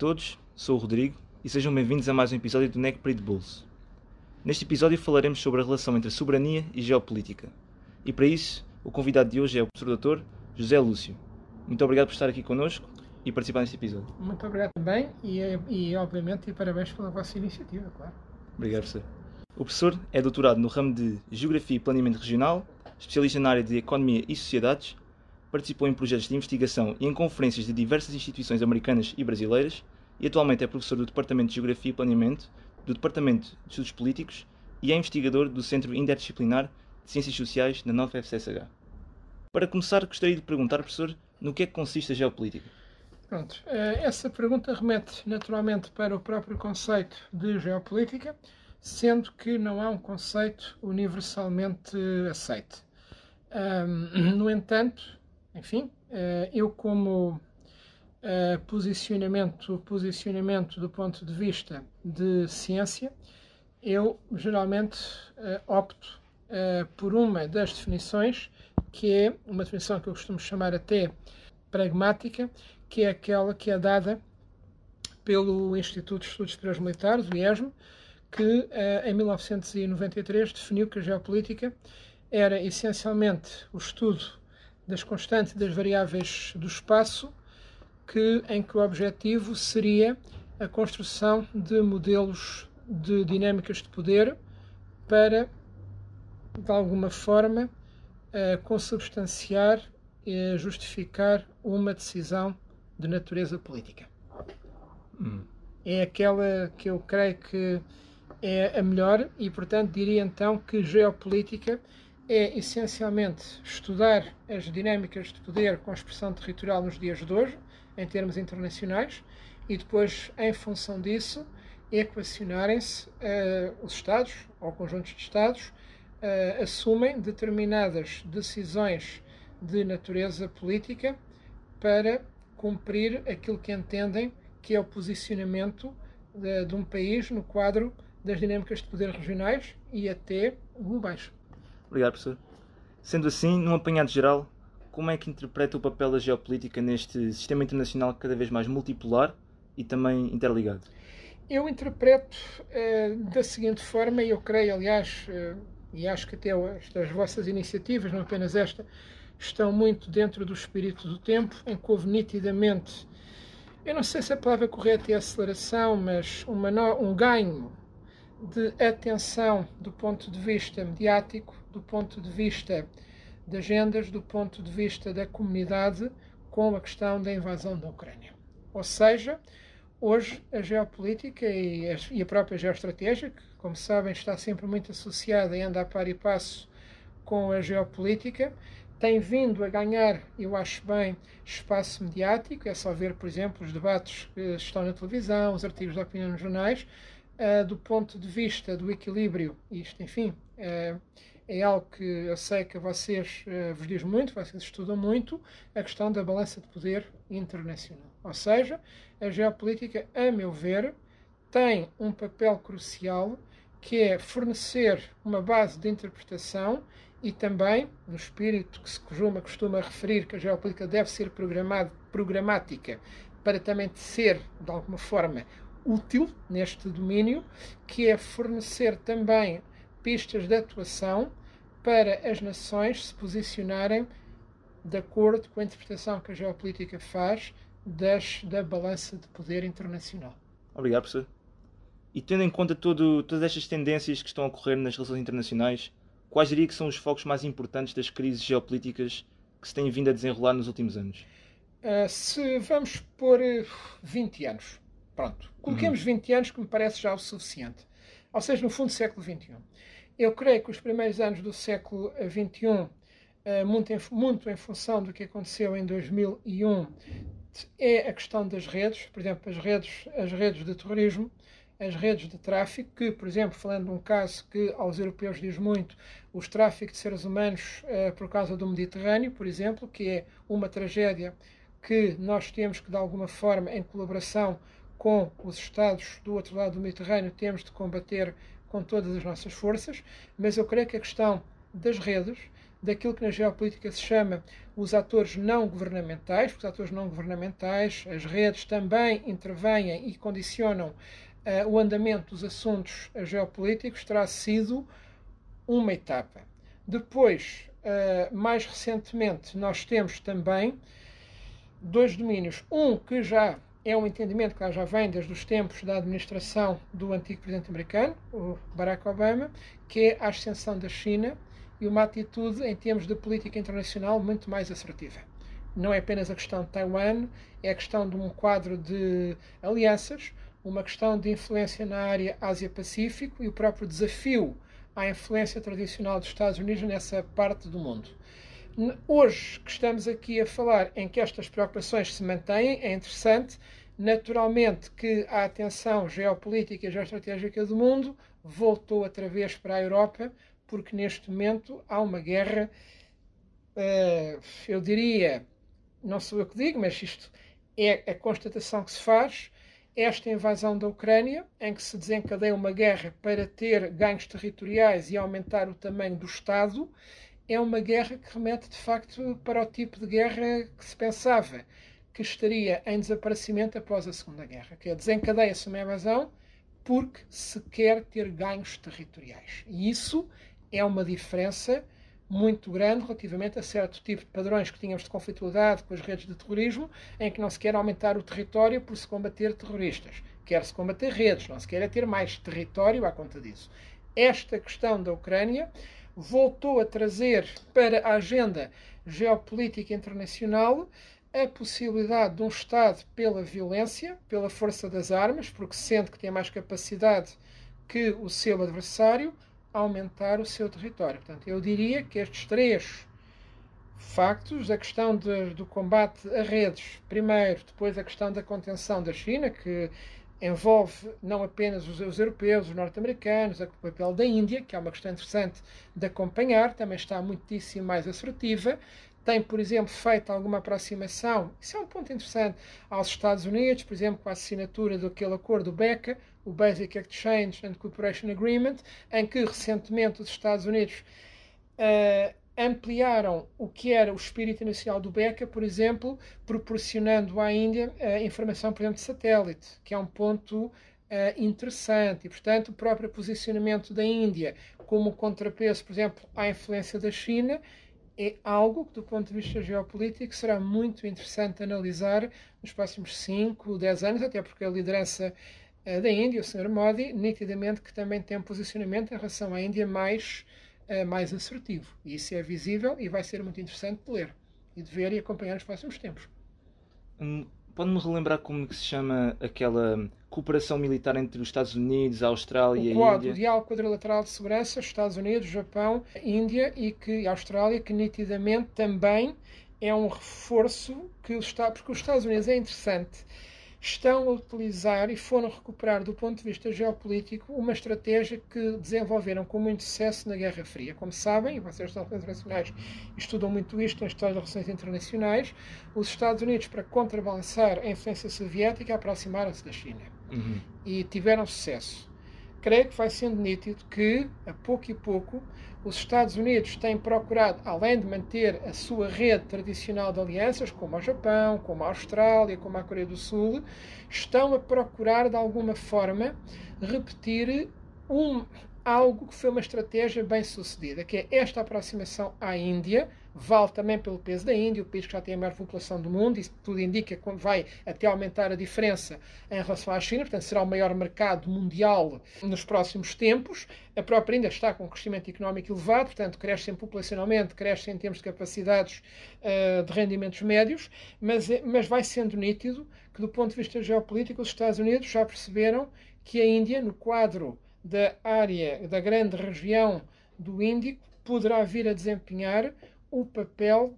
Olá a todos, sou o Rodrigo e sejam bem-vindos a mais um episódio do NEC de Bolso. Neste episódio falaremos sobre a relação entre a soberania e geopolítica. E para isso, o convidado de hoje é o professor doutor José Lúcio. Muito obrigado por estar aqui connosco e participar neste episódio. Muito obrigado também e, e obviamente, e parabéns pela vossa iniciativa, claro. Obrigado, professor. O professor é doutorado no ramo de Geografia e Planeamento Regional, especialista na área de Economia e Sociedades, participou em projetos de investigação e em conferências de diversas instituições americanas e brasileiras e atualmente é professor do Departamento de Geografia e Planeamento, do Departamento de Estudos Políticos e é investigador do Centro Interdisciplinar de Ciências Sociais na nova FCSH. Para começar, gostaria de perguntar, professor, no que é que consiste a geopolítica? Pronto, eh, essa pergunta remete naturalmente para o próprio conceito de geopolítica, sendo que não há um conceito universalmente aceite. no entanto, enfim, eh, eu como eh, posicionamento, posicionamento do ponto de vista de ciência, eu geralmente eh, opto por uma das definições, que é uma definição que eu costumo chamar até pragmática, que é aquela que é dada pelo Instituto de Estudos Superiores Militares, o IESM, que em 1993 definiu que a geopolítica era essencialmente o estudo das constantes e das variáveis do espaço, que, em que o objetivo seria a construção de modelos de dinâmicas de poder para, de alguma forma, uh, consubstanciar e justificar uma decisão de natureza política. Hum. É aquela que eu creio que é a melhor e, portanto, diria então que geopolítica é essencialmente estudar as dinâmicas de poder com expressão territorial nos dias de hoje, em termos internacionais, e depois, em função disso, equacionarem-se uh, os Estados, ou conjuntos de Estados, uh, assumem determinadas decisões de natureza política para cumprir aquilo que entendem que é o posicionamento de, de um país no quadro das dinâmicas de poder regionais e até globais. Obrigado, professor. Sendo assim, num apanhado geral, como é que interpreta o papel da geopolítica neste sistema internacional cada vez mais multipolar e também interligado? Eu interpreto eh, da seguinte forma, e eu creio, aliás, eh, e acho que até as vossas iniciativas, não apenas esta, estão muito dentro do espírito do tempo, em que houve nitidamente, eu não sei se a palavra correta é aceleração, mas no, um ganho de atenção do ponto de vista mediático do ponto de vista de agendas, do ponto de vista da comunidade, com a questão da invasão da Ucrânia. Ou seja, hoje a geopolítica e a própria geoestratégia, que, como sabem, está sempre muito associada e anda a par e passo com a geopolítica, tem vindo a ganhar, eu acho bem, espaço mediático. É só ver, por exemplo, os debates que estão na televisão, os artigos de opinião nos jornais, uh, do ponto de vista do equilíbrio, isto, enfim, uh, é algo que eu sei que vocês uh, vos diz muito, vocês estudam muito, a questão da balança de poder internacional. Ou seja, a geopolítica, a meu ver, tem um papel crucial que é fornecer uma base de interpretação e também, no espírito que se costuma, costuma referir que a geopolítica deve ser programática para também ser, de alguma forma, útil neste domínio, que é fornecer também pistas de atuação para as nações se posicionarem de acordo com a interpretação que a geopolítica faz das, da balança de poder internacional. Obrigado, professor. E tendo em conta todo, todas estas tendências que estão a ocorrer nas relações internacionais, quais diria que são os focos mais importantes das crises geopolíticas que se têm vindo a desenrolar nos últimos anos? Uh, se vamos por 20 anos, pronto, coloquemos uhum. 20 anos que me parece já o suficiente. Ou seja, no fundo, século XXI. Eu creio que os primeiros anos do século XXI, eh, muito em, muito em função do que aconteceu em 2001, é a questão das redes, por exemplo, as redes, as redes de terrorismo, as redes de tráfico, que, por exemplo, falando de um caso que aos europeus diz muito, os tráficos de seres humanos uh, por causa do Mediterrâneo, por exemplo, que é uma tragédia que nós temos que, de alguma forma, em colaboração com os Estados do outro lado do Mediterrâneo, temos de combater com todas as nossas forças, mas eu creio que a questão das redes daquilo que na geopolítica se chama os atores não governamentais, porque os atores não governamentais, as redes também intervêm e condicionam uh, o andamento dos assuntos geopolíticos, terá sido uma etapa. Depois, uh, mais recentemente, nós temos também dois domínios. Um que já é um entendimento que já vem desde os tempos da administração do antigo presidente americano, o Barack Obama, que é a ascensão da China e uma atitude em termos de política internacional muito mais assertiva. Não é apenas a questão de Taiwan, é a questão de um quadro de alianças, uma questão de influência na área Ásia-Pacífico e o próprio desafio à influência tradicional dos Estados Unidos nessa parte do mundo. Hoje que estamos aqui a falar em que estas preocupações se mantêm, é interessante. Naturalmente que a atenção geopolítica e geoestratégica do mundo voltou outra vez para a Europa, porque neste momento há uma guerra, uh, eu diria, não sou eu que digo, mas isto é a constatação que se faz. Esta invasão da Ucrânia, em que se desencadeia uma guerra para ter ganhos territoriais e aumentar o tamanho do Estado, é uma guerra que remete de facto para o tipo de guerra que se pensava que estaria em desaparecimento após a Segunda Guerra, que é desencadeia-se uma invasão porque se quer ter ganhos territoriais. E isso é uma diferença muito grande relativamente a certo tipo de padrões que tínhamos de conflitualidade com as redes de terrorismo, em que não se quer aumentar o território por se combater terroristas. Quer-se combater redes, não se quer é ter mais território à conta disso. Esta questão da Ucrânia voltou a trazer para a agenda geopolítica internacional a possibilidade de um Estado pela violência, pela força das armas, porque sente que tem mais capacidade que o seu adversário, aumentar o seu território. Portanto, eu diria que estes três factos, a questão de, do combate a redes, primeiro, depois a questão da contenção da China, que envolve não apenas os, os europeus, os norte-americanos, o papel da Índia, que é uma questão interessante de acompanhar, também está muitíssimo mais assertiva. Tem, por exemplo, feito alguma aproximação, isso é um ponto interessante, aos Estados Unidos, por exemplo, com a assinatura daquele acordo BECA, o Basic Exchange and Cooperation Agreement, em que recentemente os Estados Unidos uh, ampliaram o que era o espírito inicial do BECA, por exemplo, proporcionando à Índia uh, informação, por exemplo, de satélite, que é um ponto uh, interessante. E, portanto, o próprio posicionamento da Índia como contrapeso, por exemplo, à influência da China, é algo que, do ponto de vista geopolítico, será muito interessante analisar nos próximos 5, 10 anos, até porque a liderança uh, da Índia, o Sr. Modi, nitidamente que também tem um posicionamento em relação à Índia mais uh, mais assertivo. E isso é visível e vai ser muito interessante de ler e de ver e acompanhar nos próximos tempos. Hum, Pode-me relembrar como que se chama aquela cooperação militar entre os Estados Unidos, a Austrália o e a Índia? O Diálogo Quadrilateral de Segurança, Estados Unidos, Japão, Índia e que a Austrália, que nitidamente também é um reforço que os Estados, porque os Estados Unidos é interessante estão a utilizar e foram recuperar, do ponto de vista geopolítico, uma estratégia que desenvolveram com muito sucesso na Guerra Fria. Como sabem, e vocês estão internacionais estudam muito isto na história das relações internacionais, os Estados Unidos, para contrabalançar a influência soviética, aproximaram-se da China uhum. e tiveram sucesso. Creio que vai sendo nítido que, a pouco e pouco, os Estados Unidos têm procurado, além de manter a sua rede tradicional de alianças, como o Japão, como a Austrália, como a Coreia do Sul, estão a procurar, de alguma forma, repetir um, algo que foi uma estratégia bem sucedida, que é esta aproximação à Índia, vale também pelo peso da Índia, o país que já tem a maior população do mundo, isso tudo indica que vai até aumentar a diferença em relação à China, portanto será o maior mercado mundial nos próximos tempos. A própria Índia está com um crescimento económico elevado, portanto crescem populacionalmente, crescem em termos de capacidades uh, de rendimentos médios, mas, é, mas vai sendo nítido que do ponto de vista geopolítico os Estados Unidos já perceberam que a Índia, no quadro da área, da grande região do Índico, poderá vir a desempenhar o papel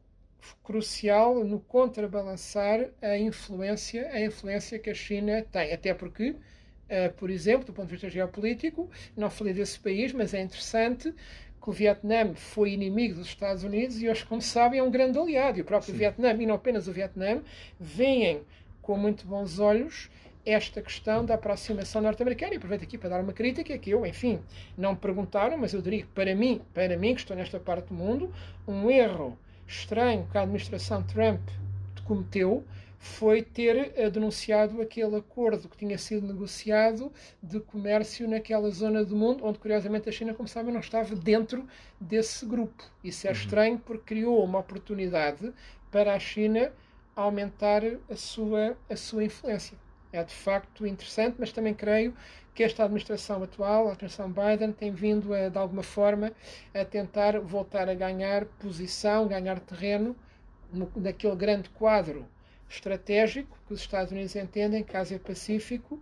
crucial no contrabalançar a influência, a influência que a China tem. Até porque, uh, por exemplo, do ponto de vista geopolítico, não falei desse país, mas é interessante que o Vietnã foi inimigo dos Estados Unidos e hoje, como sabem, é um grande aliado. E o próprio Sim. Vietnã, e não apenas o Vietnã, veem com muito bons olhos esta questão da aproximação norte-americana. E aproveito aqui para dar uma crítica que eu, enfim, não me perguntaram, mas eu diria que para mim, para mim que estou nesta parte do mundo, um erro estranho que a administração Trump cometeu foi ter eh, denunciado aquele acordo que tinha sido negociado de comércio naquela zona do mundo, onde curiosamente a China, como sabem, não estava dentro desse grupo. Isso é uhum. estranho porque criou uma oportunidade para a China aumentar a sua, a sua influência. É de facto interessante, mas também creio que esta administração atual, a administração Biden, tem vindo a, de alguma forma a tentar voltar a ganhar posição, ganhar terreno no, naquele grande quadro estratégico que os Estados Unidos entendem que Ásia-Pacífico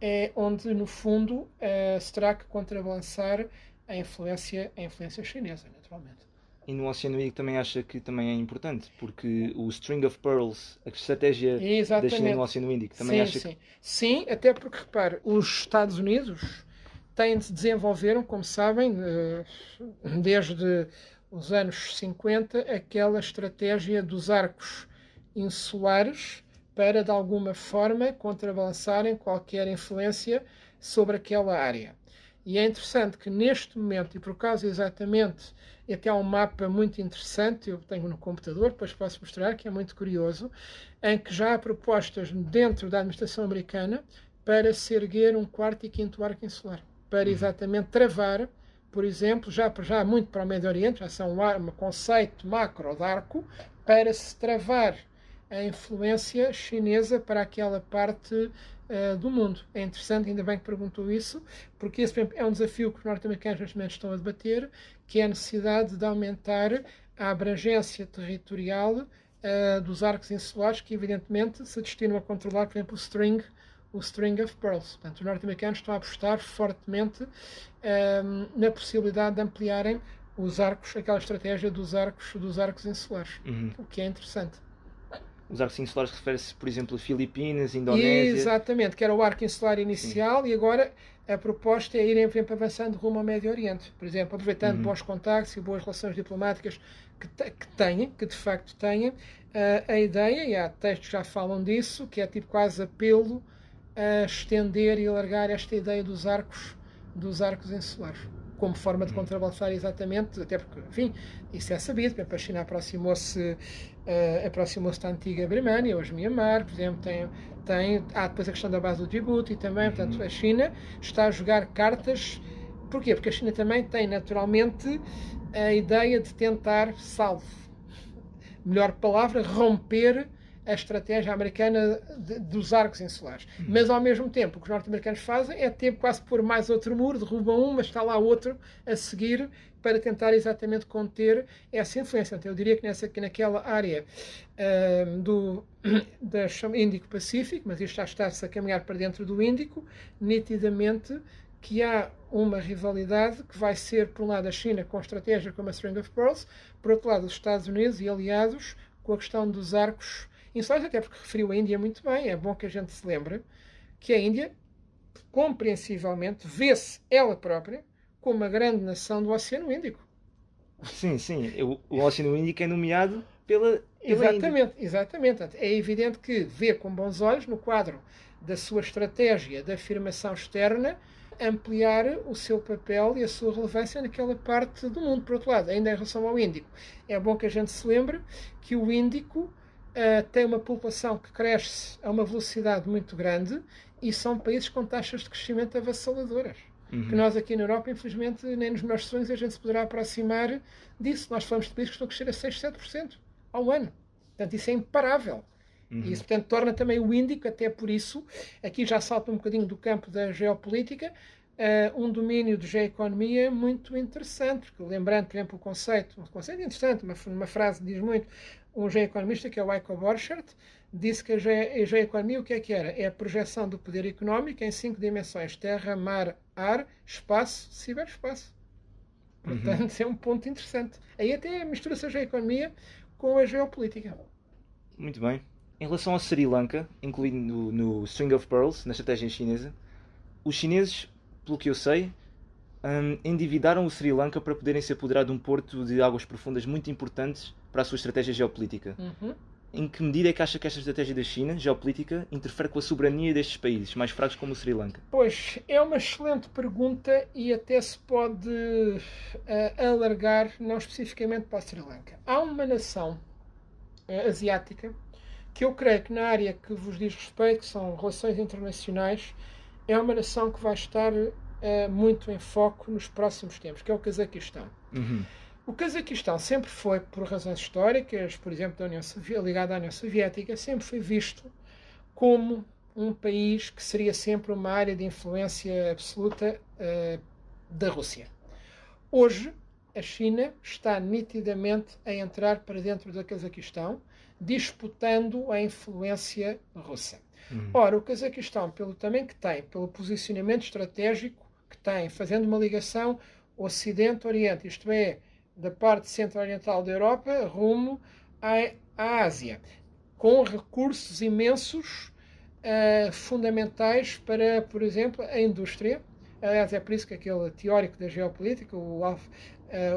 é onde, no fundo, uh, se terá que contrabalançar a influência, a influência chinesa, naturalmente. E no Oceano Índico também acha que também é importante, porque o String of Pearls, a estratégia Exatamente. da China no Oceano Índico, também sim, acha sim. que... Sim, até porque, repare, os Estados Unidos têm de desenvolveram, como sabem, eh, desde os anos 50, aquela estratégia dos arcos insulares para, de alguma forma, contrabalançarem qualquer influência sobre aquela área. E é interessante que neste momento, e por causa exatamente, até há um mapa muito interessante, eu tenho no computador, depois posso mostrar, que é muito curioso, em que já há propostas dentro da administração americana para se erguer um quarto e quinto arco insular, para uhum. exatamente travar, por exemplo, já, já muito para o Médio Oriente, já são um, um conceito macro de arco, para se travar a influência chinesa para aquela parte uh, do mundo. É interessante, ainda bem que perguntou isso, porque esse é um desafio que os norte-americanos neste momento estão a debater, que é a necessidade de aumentar a abrangência territorial uh, dos arcos insulares, que evidentemente se destinam a controlar, por exemplo, o string, o string of pearls. Portanto, os norte-americanos estão a apostar fortemente uh, na possibilidade de ampliarem os arcos, aquela estratégia dos arcos, dos arcos insulares, uhum. o que é interessante. Os arcos insulares refere-se, por exemplo, a Filipinas, Indonésia. Exatamente, que era o arco insular inicial Sim. e agora a proposta é irem avançando rumo ao Médio Oriente. Por exemplo, aproveitando uhum. bons contactos e boas relações diplomáticas que, que têm, que de facto têm, uh, a ideia, e há textos que já falam disso, que é tipo quase apelo a estender e alargar esta ideia dos arcos, dos arcos insulares como forma de uhum. contrabalançar exatamente, até porque, enfim, isso é sabido, por exemplo, a China aproximou-se uh, aproximou-se da antiga Birmania, hoje Myanmar, por exemplo, tem, tem, há depois a questão da base do Djibouti também, uhum. portanto, a China está a jogar cartas, porquê? Porque a China também tem naturalmente a ideia de tentar, salvo, melhor palavra, romper a estratégia americana de, dos arcos insulares. Uhum. Mas, ao mesmo tempo, o que os norte-americanos fazem é ter quase por mais outro muro, derrubam um, mas está lá outro a seguir para tentar exatamente conter essa influência. Então, eu diria que, nessa, que naquela área uh, do da Índico-Pacífico, mas isto já está-se a caminhar para dentro do Índico, nitidamente que há uma rivalidade que vai ser, por um lado, a China com a estratégia como a String of Pearls, por outro lado, os Estados Unidos e aliados com a questão dos arcos insulares, até porque referiu a Índia muito bem, é bom que a gente se lembre que a Índia, compreensivelmente, vê-se ela própria como uma grande nação do Oceano Índico. Sim, sim. O, o Oceano Índico é nomeado pela. pela exatamente, Índia. exatamente. É evidente que vê com bons olhos, no quadro da sua estratégia de afirmação externa, ampliar o seu papel e a sua relevância naquela parte do mundo. Por outro lado, ainda em relação ao Índico, é bom que a gente se lembre que o Índico uh, tem uma população que cresce a uma velocidade muito grande e são países com taxas de crescimento avassaladoras. Uhum. Que nós aqui na Europa, infelizmente, nem nos nossos sonhos a gente se poderá aproximar disso. Nós falamos de países que estão a crescer a 6, 7% ao ano. Portanto, isso é imparável. Uhum. E isso, portanto, torna também o Índico, até por isso, aqui já salta um bocadinho do campo da geopolítica, uh, um domínio de geoeconomia muito interessante, porque lembrando, por exemplo, o conceito, um conceito interessante, uma, uma frase diz muito, um geoeconomista que é o Heiko Borchardt, disse que a geoeconomia o que é que era? É a projeção do poder económico em cinco dimensões: terra, mar, ar, espaço, ciberespaço. Portanto, uhum. é um ponto interessante. Aí até mistura-se a geoeconomia com a geopolítica. Muito bem. Em relação ao Sri Lanka, incluindo no, no String of Pearls, na estratégia chinesa, os chineses, pelo que eu sei, um, endividaram o Sri Lanka para poderem se apoderar de um porto de águas profundas muito importantes para a sua estratégia geopolítica. Uhum. em que medida é que acha que esta estratégia da China, geopolítica, interfere com a soberania destes países mais fracos como o Sri Lanka? Pois, é uma excelente pergunta e até se pode uh, alargar, não especificamente para o Sri Lanka. Há uma nação uh, asiática que eu creio que na área que vos diz respeito, que são relações internacionais, é uma nação que vai estar uh, muito em foco nos próximos tempos, que é o Cazaquistão. Uhum. O Cazaquistão sempre foi, por razões históricas, por exemplo, da União ligado à União Soviética, sempre foi visto como um país que seria sempre uma área de influência absoluta uh, da Rússia. Hoje, a China está nitidamente a entrar para dentro do Cazaquistão, disputando a influência russa. Uhum. Ora, o Cazaquistão, pelo tamanho que tem, pelo posicionamento estratégico tem, fazendo uma ligação Ocidente-Oriente, isto é, da parte centro-oriental da Europa rumo à, Ásia, com recursos imensos uh, fundamentais para, por exemplo, a indústria. Aliás, é por isso que aquele teórico da geopolítica, o, uh,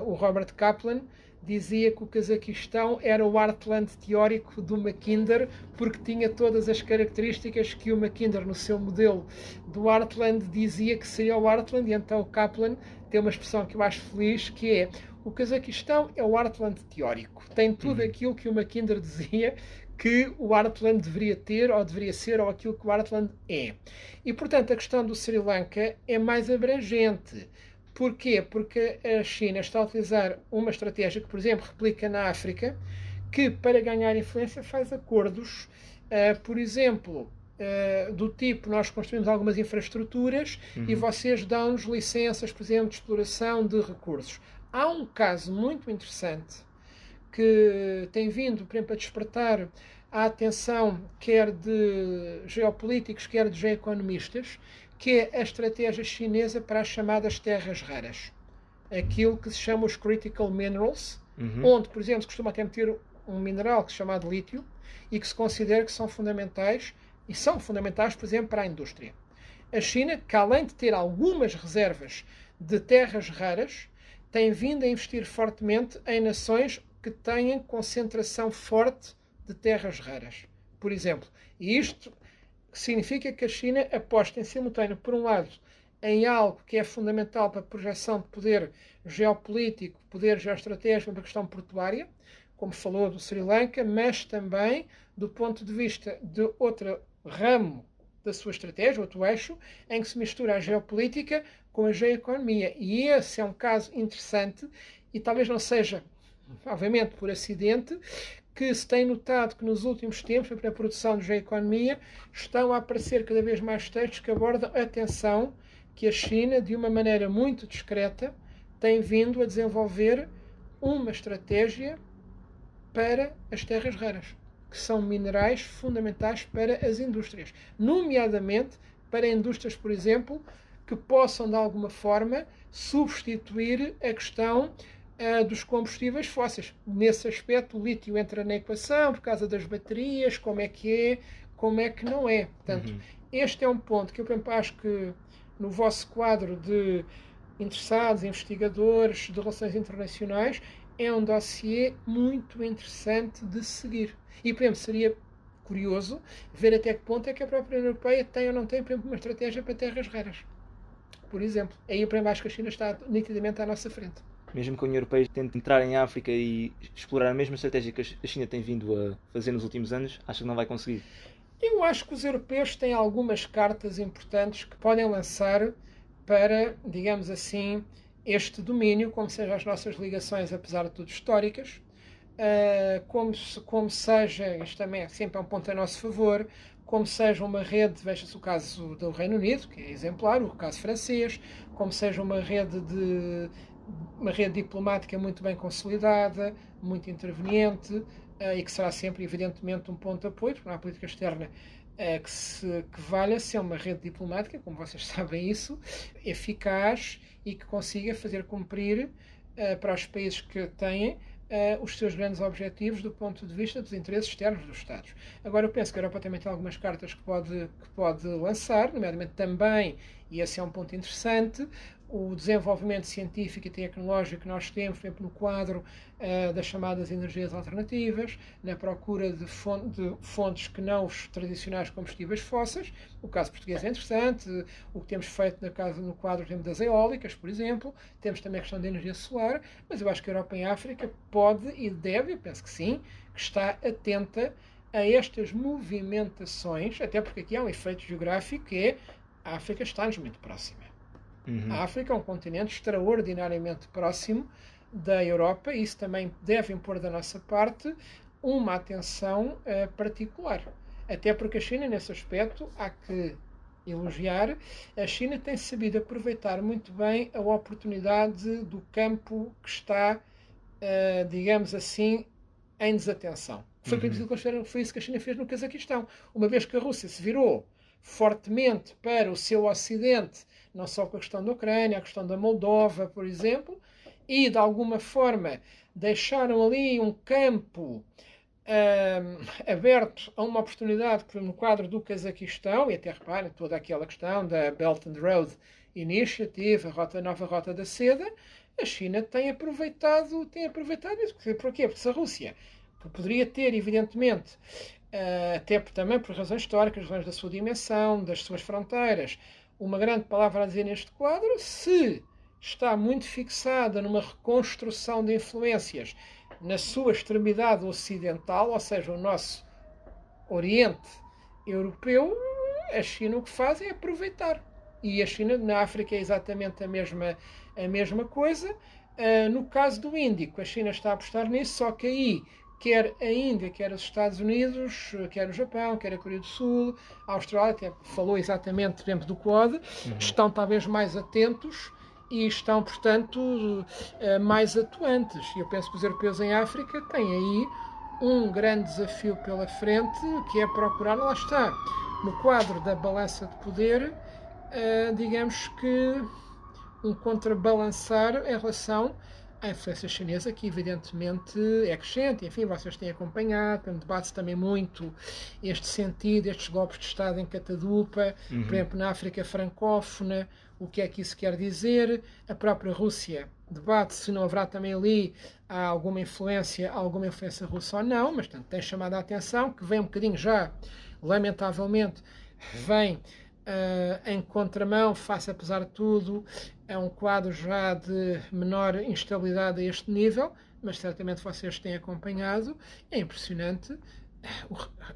o Robert Kaplan, dizia que o Cazaquistão era o Heartland teórico do Mackinder, porque tinha todas as características que o Mackinder, no seu modelo do Heartland, dizia que seria o Heartland, e então o Kaplan tem uma expressão que eu acho feliz, que é o Cazaquistão é o Heartland teórico. Tem tudo uhum. aquilo que o Mackinder dizia que o Heartland deveria ter, ou deveria ser, ou aquilo que o Heartland é. E, portanto, a questão do Sri Lanka é mais abrangente. Porquê? Porque a China está a utilizar uma estratégia que, por exemplo, replica na África, que para ganhar influência faz acordos, uh, por exemplo, uh, do tipo nós construímos algumas infraestruturas uhum. e vocês dão-nos licenças, por exemplo, de exploração de recursos. Há um caso muito interessante que tem vindo, por exemplo, a despertar a atenção quer de geopolíticos, quer de geoeconomistas, que é a estratégia chinesa para as chamadas terras raras. Aquilo que se chama os critical minerals, uhum. onde, por exemplo, se costuma até meter um mineral que se chama de lítio e que se considera que são fundamentais, e são fundamentais, por exemplo, para a indústria. A China, que além de ter algumas reservas de terras raras, tem vindo a investir fortemente em nações que têm concentração forte de terras raras. Por exemplo, e isto significa que a China aposta em simultâneo, por um lado, em algo que é fundamental para a projeção de poder geopolítico, poder geoestratégico para a questão portuária, como falou do Sri Lanka, mas também do ponto de vista de outro ramo da sua estratégia, outro eixo, em que se mistura a geopolítica com a geoeconomia. E esse é um caso interessante e talvez não seja, obviamente, por acidente, que se tem notado que nos últimos tempos, para a produção de geoeconomia, estão a aparecer cada vez mais textos que abordam a atenção que a China, de uma maneira muito discreta, tem vindo a desenvolver uma estratégia para as terras raras, que são minerais fundamentais para as indústrias, nomeadamente para indústrias, por exemplo, que possam, de alguma forma, substituir a questão uh, dos combustíveis fósseis. Nesse aspecto, o lítio entra na equação por causa das baterias, como é que é, como é que não é. Portanto, uhum. este é um ponto que eu exemplo, acho que no vosso quadro de interessados, investigadores de relações internacionais, é um dossiê muito interessante de seguir. E, por exemplo, seria curioso ver até que ponto é que a própria União Europeia tem ou não tem, por exemplo, uma estratégia para terras raras por exemplo. Aí para baixo que a China está nitidamente à nossa frente. Mesmo que a União Europeia tente entrar em África e explorar a mesma estratégia que a China tem vindo a fazer nos últimos anos, acha que não vai conseguir? Eu acho que os europeus têm algumas cartas importantes que podem lançar para, digamos assim, este domínio, como sejam as nossas ligações, apesar de tudo, históricas, uh, como, como seja, isto também é sempre é um ponto a nosso favor, como seja uma rede, veja-se o caso do Reino Unido, que é exemplar, o caso francês, como seja uma rede de uma rede diplomática muito bem consolidada, muito interveniente uh, e que será sempre, evidentemente, um ponto de apoio, porque não há política externa uh, que, se, que valha ser uma rede diplomática, como vocês sabem isso, eficaz e que consiga fazer cumprir uh, para os países que têm os seus grandes objetivos do ponto de vista dos interesses externos dos Estados. Agora, eu penso que a Europa também tem algumas cartas que pode, que pode lançar, nomeadamente também, e esse é um ponto interessante, o desenvolvimento científico e tecnológico que nós temos, por exemplo, no quadro uh, das chamadas energias alternativas, na procura de, fonte, de, fontes que não os tradicionais combustíveis fósseis. O caso português é interessante, o que temos feito no, caso, no quadro exemplo, das eólicas, por exemplo. Temos também a questão da energia solar, mas eu acho que a Europa em África pode e deve, eu penso que sim, que está atenta a estas movimentações, até porque aqui há um efeito geográfico que é a África está-nos muito próxima. Uhum. A África é um continente extraordinariamente próximo da Europa e isso também deve impor da nossa parte uma atenção uh, particular. Até porque a China, nesse aspecto, há que elogiar, a China tem sabido aproveitar muito bem a oportunidade do campo que está, uh, digamos assim, em desatenção. Foi, uhum. foi isso que a China fez no Cazaquistão. Uma vez que a Rússia se virou fortemente para o seu ocidente, não só com a questão da Ucrânia, a questão da Moldova, por exemplo, e de alguma forma deixaram ali um campo um, aberto a uma oportunidade, por no quadro do Cazaquistão, e até reparem toda aquela questão da Belt and Road Initiative, a rota, a nova rota da seda, a China tem aproveitado, tem aproveitado isso. Porquê? Porque se a Rússia que poderia ter, evidentemente, uh, até também por razões históricas, razões da sua dimensão, das suas fronteiras, uma grande palavra a dizer neste quadro, se está muito fixada numa reconstrução de influências na sua extremidade ocidental, ou seja, o nosso Oriente Europeu, a China o que faz é aproveitar. E a China na África é exatamente a mesma, a mesma coisa. Uh, no caso do Índico, a China está a apostar nisso, só que aí quer a Índia, quer os Estados Unidos, quer o Japão, quer a Coreia do Sul, a Austrália, até falou exatamente dentro do Quad, uhum. estão talvez mais atentos e estão, portanto, eh, mais atuantes. E eu penso que os europeus em África têm aí um grande desafio pela frente, que é procurar, lá está, no quadro da balança de poder, eh, digamos que um contrabalançar em relação a influência chinesa, que evidentemente é crescente, enfim, vocês têm acompanhado, debate-se também muito este sentido, estes golpes de Estado em catadupa, uhum. por exemplo, na África francófona, o que é que isso quer dizer, a própria Rússia debate se não haverá também ali alguma influência, alguma influência russa ou não, mas portanto, tem chamado a atenção que vem um bocadinho já, lamentavelmente, vem Uh, em contramão, face apesar de tudo, é um quadro já de menor instabilidade a este nível, mas certamente vocês têm acompanhado. É impressionante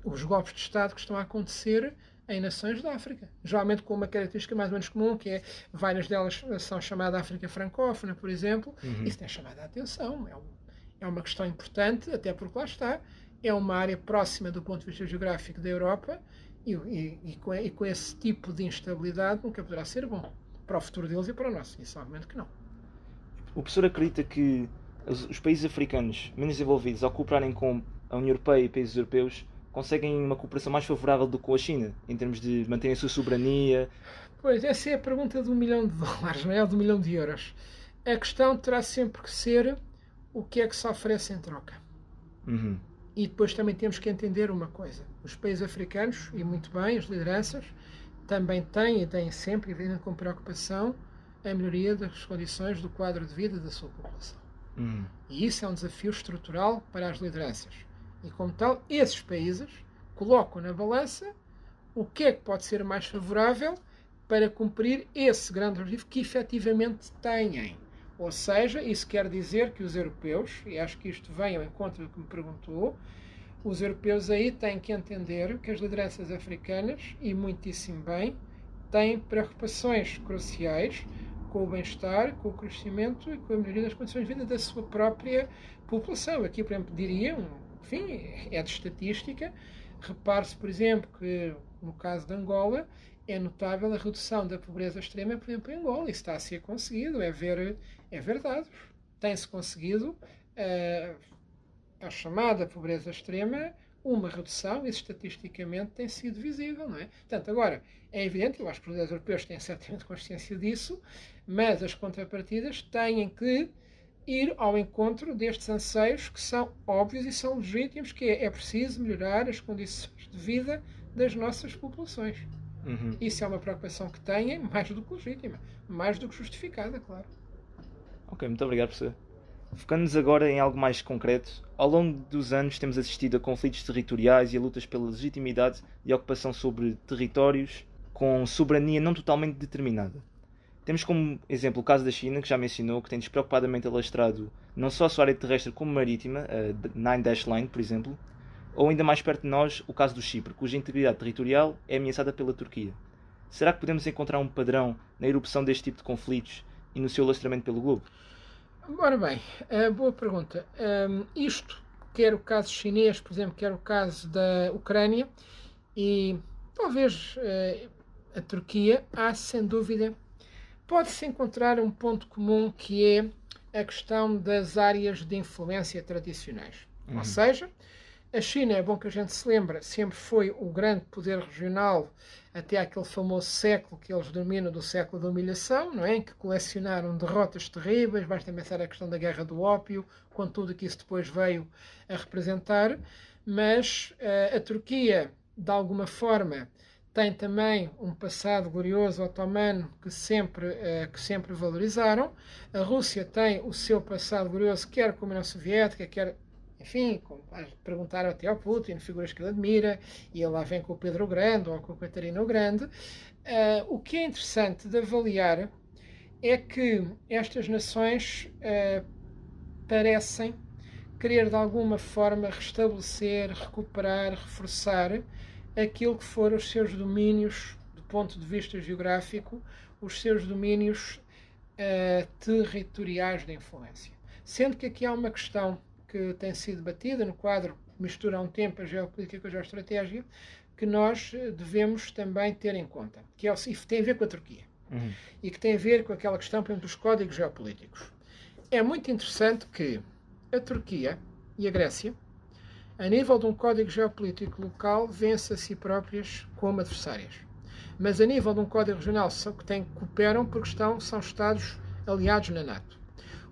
os golpes de Estado que estão a acontecer em nações da África. Geralmente com uma característica mais ou menos comum, que é várias delas são chamadas África francófona, por exemplo. Uhum. Isso tem chamado a atenção. É, um, é uma questão importante, até porque lá está. É uma área próxima do ponto de vista geográfico da Europa e, e, e, com, e, com, esse tipo de instabilidade nunca poderá ser bom para o futuro deles e para o nosso. Isso, obviamente, que não. O professor acredita que os, os países africanos menos desenvolvidos, ao cooperarem com a União Europeia e países europeus, conseguem uma cooperação mais favorável do que com a China, em termos de manterem a sua soberania? Pois, essa é a pergunta de um milhão de dólares, não é? De um milhão de euros. A questão terá sempre que ser o que é que se oferece em troca. Uhum. E depois também temos que entender uma coisa: os países africanos, e muito bem, as lideranças, também têm e têm sempre, e vêm com preocupação, a melhoria das condições do quadro de vida da sua população. Hum. E isso é um desafio estrutural para as lideranças. E, como tal, esses países colocam na balança o que é que pode ser mais favorável para cumprir esse grande objetivo que efetivamente têm. Ou seja, isso quer dizer que os europeus, e acho que isto vem ao encontro do que me perguntou, os europeus aí têm que entender que as lideranças africanas, e muitíssimo bem, têm preocupações cruciais com o bem-estar, com o crescimento e com a melhoria das condições de vida da sua própria população. Aqui, por exemplo, diria, enfim, é de estatística, repare-se, por exemplo, que no caso de Angola, é notável a redução da pobreza extrema, por exemplo, em Angola. Isso está a ser conseguido, é ver, é verdade. Tem-se conseguido uh, a chamada pobreza extrema uma redução, isso estatisticamente tem sido visível, não é? Portanto, agora, é evidente, eu acho que os líderes europeus têm certamente consciência disso, mas as contrapartidas têm que ir ao encontro destes anseios que são óbvios e são legítimos, que é, é preciso melhorar as condições de vida das nossas populações. Uhum. Isso é uma preocupação que têm, mais do que legítima, mais do que justificada, claro. Ok, muito obrigado, professor. Focando-nos agora em algo mais concreto, ao longo dos anos temos assistido a conflitos territoriais e a lutas pela legitimidade e ocupação sobre territórios com soberania não totalmente determinada. Temos como exemplo o caso da China, que já mencionou, que tem despreocupadamente alastrado não só a sua área terrestre como marítima, a Nine Dash Line, por exemplo, ou ainda mais perto de nós, o caso do Chipre, cuja integridade territorial é ameaçada pela Turquia. Será que podemos encontrar um padrão na erupção deste tipo de conflitos e no seu alastramento pelo globo? Ora bem, uh, boa pergunta. Um, isto, quer o caso chinês, por exemplo, quer o caso da Ucrânia e talvez uh, a Turquia, há sem dúvida, pode-se encontrar um ponto comum que é a questão das áreas de influência tradicionais. Uhum. Ou seja, a China, é bom que a gente se lembre, sempre foi o grande poder regional até aquele famoso século que eles dominam do século da humilhação, não é? em que colecionaram derrotas terríveis, basta pensar a questão da guerra do ópio, com tudo que isso depois veio a representar, mas uh, a Turquia, de alguma forma, tem também um passado glorioso otomano que sempre, uh, que sempre valorizaram. A Rússia tem o seu passado glorioso, quer como a União Soviética, quer enfim, perguntaram até ao Putin, figuras que ele admira, e ele lá vem com o Pedro Grande ou com o Catarina Grande. Uh, o que é interessante de avaliar é que estas nações uh, parecem querer de alguma forma restabelecer, recuperar, reforçar aquilo que foram os seus domínios, do ponto de vista geográfico, os seus domínios uh, territoriais de influência. Sendo que aqui há uma questão que tem sido batida no quadro que mistura há um tempo a geopolítica com a geoestratégia, que nós eh, devemos também ter em conta, que é, tem a ver com a Turquia, uhum. e que tem a ver com aquela questão, por exemplo, dos códigos geopolíticos. É muito interessante que a Turquia e a Grécia, a nível de um código geopolítico local, vence a si próprias como adversárias. Mas a nível de um código regional, são que têm, cooperam porque estão, são Estados aliados na NATO.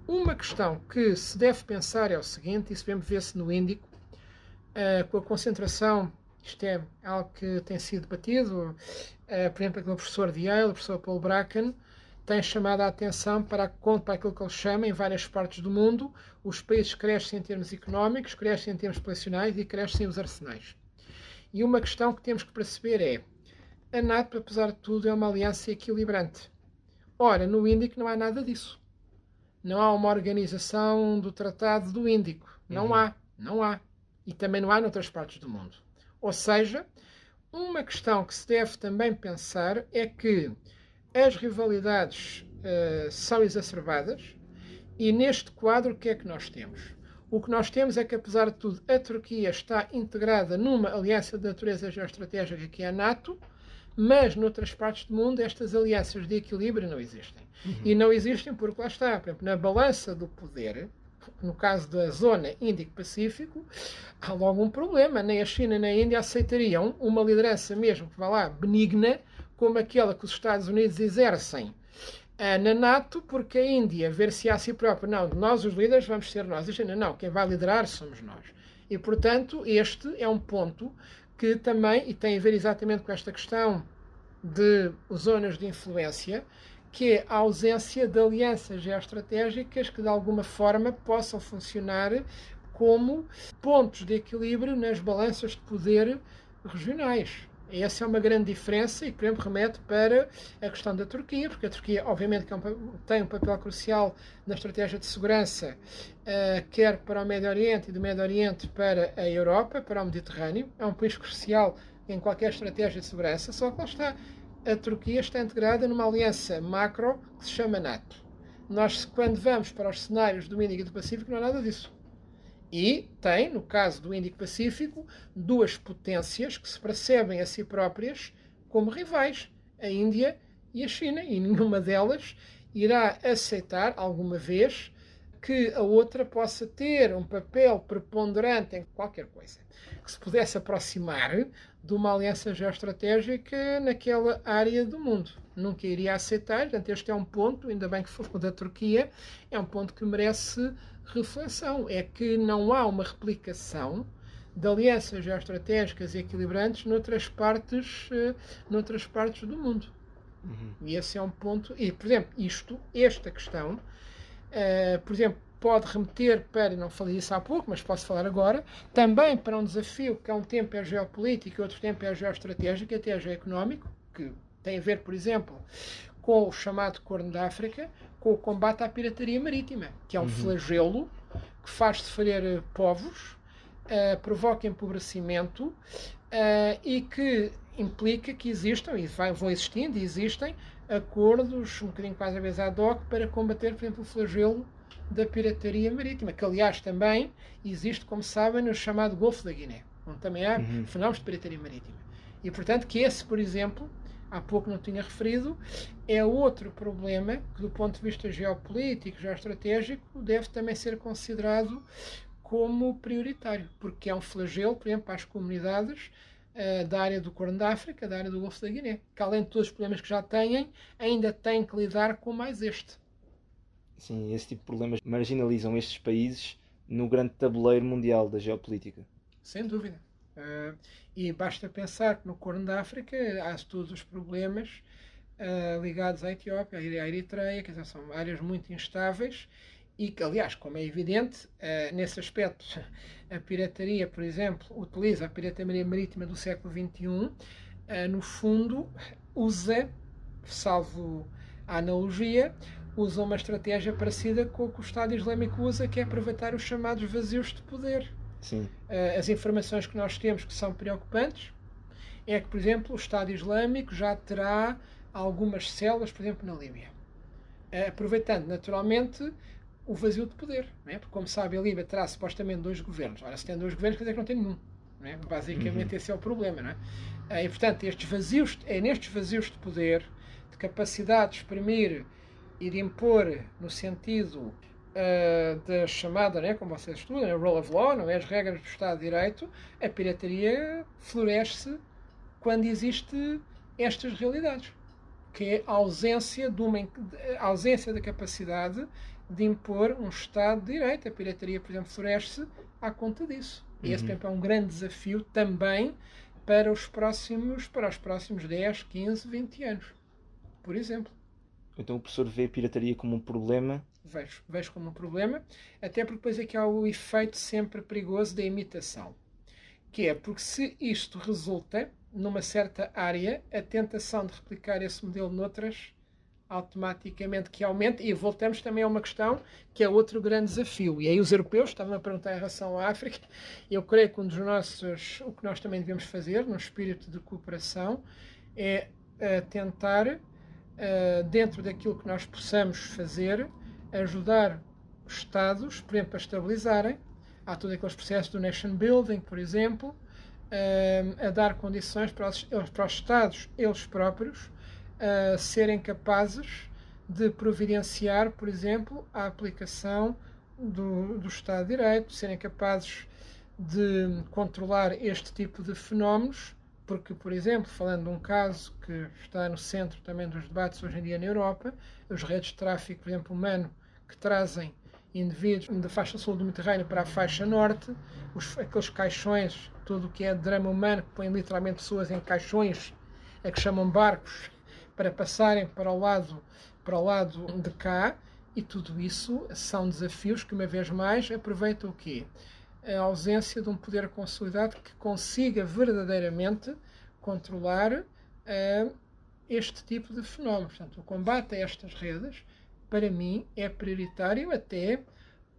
Uma questão que se deve pensar é o seguinte, isso mesmo vê-se no Índico, uh, com a concentração, isto é algo que tem sido debatido, uh, por exemplo, aquele professor de Yale, o professor Paul Bracken, tem chamado a atenção para, para aquilo que ele chama, em várias partes do mundo, os países crescem em termos económicos, crescem em termos populacionais e crescem os arsenais. E uma questão que temos que perceber é, a NATO, apesar de tudo, é uma aliança equilibrante. Ora, no Índico não há nada disso. Não há uma organização do Tratado do Índico. Não uhum. há. Não há. E também não há noutras partes do mundo. Ou seja, uma questão que se deve também pensar é que as rivalidades uh, são exacerbadas e neste quadro o que é que nós temos? O que nós temos é que, apesar de tudo, a Turquia está integrada numa aliança de natureza geoestratégica que é a NATO, mas noutras partes do mundo estas alianças de equilíbrio não existem. Uhum. E não existem porque lá está, por exemplo, na balança do poder, no caso da zona Índico-Pacífico, há logo um problema. Nem a China nem a Índia aceitariam uma liderança mesmo que vá lá benigna, como aquela que os Estados Unidos exercem uh, na NATO, porque a Índia ver-se a si própria, não, nós os líderes vamos ser nós. A China, não, quem vai liderar somos nós. E, portanto, este é um ponto que também, e tem a ver exatamente com esta questão de zonas de influência, que é a ausência de alianças geoestratégicas que de alguma forma possam funcionar como pontos de equilíbrio nas balanças de poder regionais. Essa é uma grande diferença e, por exemplo, remete para a questão da Turquia, porque a Turquia, obviamente, é tem um papel crucial na estratégia de segurança, uh, quer para o Médio Oriente e do Médio Oriente para a Europa, para o Mediterrâneo. É um país crucial em qualquer estratégia de segurança, só que lá está. A Turquia está integrada numa aliança macro que se chama NATO. Nós, quando vamos para os cenários do Índico e do Pacífico, não há nada disso. E tem, no caso do Índico-Pacífico, duas potências que se percebem a si próprias como rivais, a Índia e a China, e nenhuma delas irá aceitar alguma vez que a outra possa ter um papel preponderante em qualquer coisa que se pudesse aproximar de uma aliança geoestratégica naquela área do mundo. Nunca iria aceitar, portanto, este é um ponto, ainda bem que foi da Turquia, é um ponto que merece reflexão. É que não há uma replicação de alianças geoestratégicas e equilibrantes noutras partes, uh, noutras partes do mundo. Uhum. E esse é um ponto. E, por exemplo, isto, esta questão, uh, por exemplo, pode remeter para, não falei isso há pouco, mas posso falar agora, também para um desafio que há um tempo é geopolítico e outro tempo é geoestratégico e até geoeconómico, que tem a ver, por exemplo, com o chamado Corno da África, com o combate à pirataria marítima, que é um uhum. flagelo que faz sofrer eh, povos, uh, provoca empobrecimento uh, e que implica que existam, e vai, vão existindo e existem, acordos, um bocadinho quase a vez ad hoc, para combater, por exemplo, o flagelo da pirataria marítima, que aliás também existe, como sabem, no chamado Golfo da Guiné, onde também há uhum. fenómenos de pirataria marítima. E portanto que esse, por exemplo, há pouco não tinha referido, é outro problema que, do ponto de vista geopolítico, geoestratégico, deve também ser considerado como prioritário, porque é um flagelo, por exemplo, para as comunidades uh, da área do Corno da África, da área do Golfo da Guiné, que além de todos os problemas que já têm, ainda têm que lidar com mais este. Sim, esse tipo de problemas marginalizam estes países no grande tabuleiro mundial da geopolítica. Sem dúvida. Uh, e basta pensar que no Corno da África há todos os problemas uh, ligados à Etiópia, à Eritreia, que são áreas muito instáveis e que, aliás, como é evidente, uh, nesse aspecto, a pirataria, por exemplo, utiliza a pirataria marítima do século XXI, no fundo, usa, salvo a analogia, usa uma estratégia parecida com o que o Estado Islâmico usa, que é aproveitar os chamados vazios de poder. Sim. Uh, as informações que nós temos que são preocupantes é que, por exemplo, o Estado Islâmico já terá algumas células, por exemplo, na Líbia. Uh, aproveitando naturalmente o vazio de poder. é? Porque, como sabe, a Líbia terá supostamente dois governos. Ora, se tem dois governos, quer dizer que não tem nenhum. Não é? Basicamente, uhum. esse é o problema. Não é? Uh, e, portanto, estes vazios, é nestes vazios de poder, de capacidade de exprimir e de impor no sentido uh, da chamada, né, como vocês estudam, né, rule of law, não é? as regras do Estado de Direito, a pirataria floresce quando existe estas realidades, que é a ausência, de uma, a ausência da capacidade de impor um Estado de Direito. A pirataria, por exemplo, floresce à conta disso. E esse, uhum. é um grande desafio também para os próximos, para os próximos 10, 15, 20 anos, por exemplo. Então o professor vê a pirataria como um problema? Vejo, vejo como um problema, até porque depois aqui há o efeito sempre perigoso da imitação, que é porque se isto resulta numa certa área, a tentação de replicar esse modelo noutras automaticamente que aumenta e voltamos também a uma questão que é outro grande desafio. E aí os europeus estavam a perguntar em relação à África eu creio que um dos nossos o que nós também devemos fazer no espírito de cooperação é uh, tentar uh, dentro daquilo que nós possamos fazer, ajudar os Estados, por exemplo, a estabilizarem. Há todos aqueles processos do nation building, por exemplo, uh, a dar condições para os, para os Estados, eles próprios, uh, serem capazes de providenciar, por exemplo, a aplicação do, do Estado de Direito, serem capazes de controlar este tipo de fenómenos porque, por exemplo, falando de um caso que está no centro também dos debates hoje em dia na Europa, as redes de tráfico, por exemplo, humano, que trazem indivíduos da faixa sul do Mediterrâneo para a faixa norte, os, aqueles caixões, tudo o que é drama humano, que põem literalmente pessoas em caixões, a que chamam barcos, para passarem para o lado, para o lado de cá, e tudo isso são desafios que, uma vez mais, aproveitam o quê? A ausência de um poder consolidado que consiga verdadeiramente controlar uh, este tipo de fenómenos. Portanto, o combate a estas redes, para mim, é prioritário até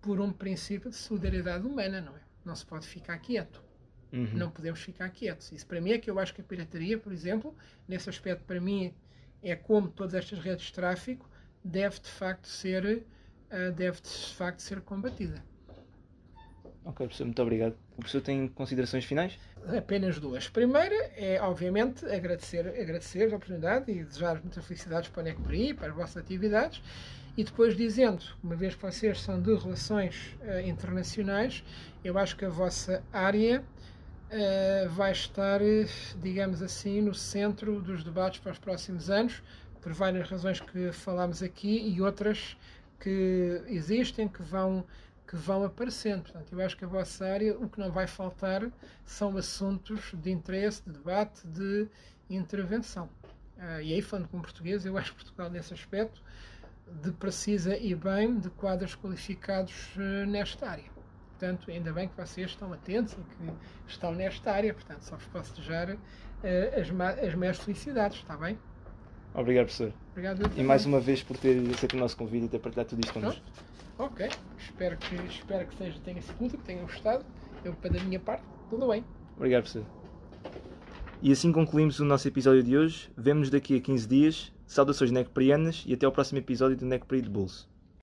por um princípio de solidariedade humana, não é? Não se pode ficar quieto. Uhum. Não podemos ficar quietos. Isso para mim é que eu acho que a pirataria, por exemplo, nesse aspecto, para mim, é como todas estas redes de tráfico, deve de facto ser, uh, deve de facto ser combatida. Ok, professor, muito obrigado. O professor tem considerações finais? Apenas duas. Primeira é, obviamente, agradecer, agradecer a oportunidade e desejar muitas felicidades para a NECPRI, para as vossas atividades. E depois dizendo, uma vez que vocês são de relações uh, internacionais, eu acho que a vossa área uh, vai estar, digamos assim, no centro dos debates para os próximos anos, por várias razões que falámos aqui e outras que existem, que vão que vão aparecendo. Portanto, eu acho que a vossa área, o que não vai faltar são assuntos de interesse, de debate, de intervenção. Uh, e aí, falando com português, eu acho que Portugal, nesse aspecto, de precisa e bem de quadros qualificados uh, nesta área. Portanto, ainda bem que vocês estão atentos e que estão nesta área. Portanto, só vos posso desejar uh, as, as maiores felicidades, está bem? Obrigado, professor. Obrigado. E mais uma vez por ter aceito o nosso convite e ter partilhado tudo isto connosco. Ok, espero que, espero que seja, tenha sido útil, que tenham gostado. Eu, da minha parte, tudo bem. Obrigado, professor. E assim concluímos o nosso episódio de hoje. Vemo-nos daqui a 15 dias. Saudações necprianas e até ao próximo episódio do Necpri de Bolso.